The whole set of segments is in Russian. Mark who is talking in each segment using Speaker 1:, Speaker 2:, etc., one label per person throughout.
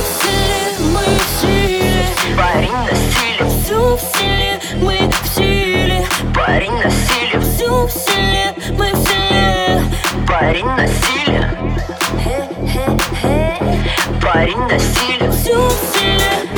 Speaker 1: в силе, мы в силе.
Speaker 2: Парень на силе.
Speaker 1: Все мы в силе.
Speaker 2: Парень на силе.
Speaker 1: Все мы в силе.
Speaker 2: Парень на Парень на силе. Все силе.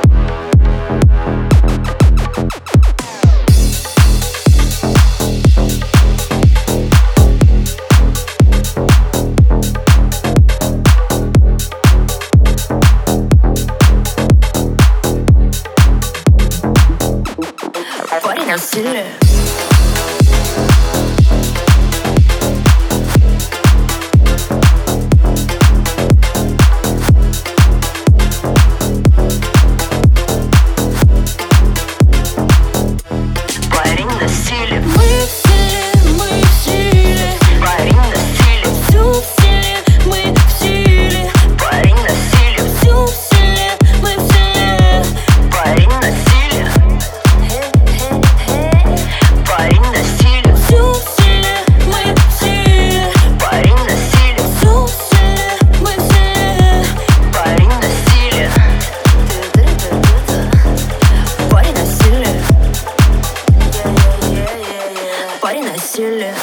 Speaker 1: consider 接连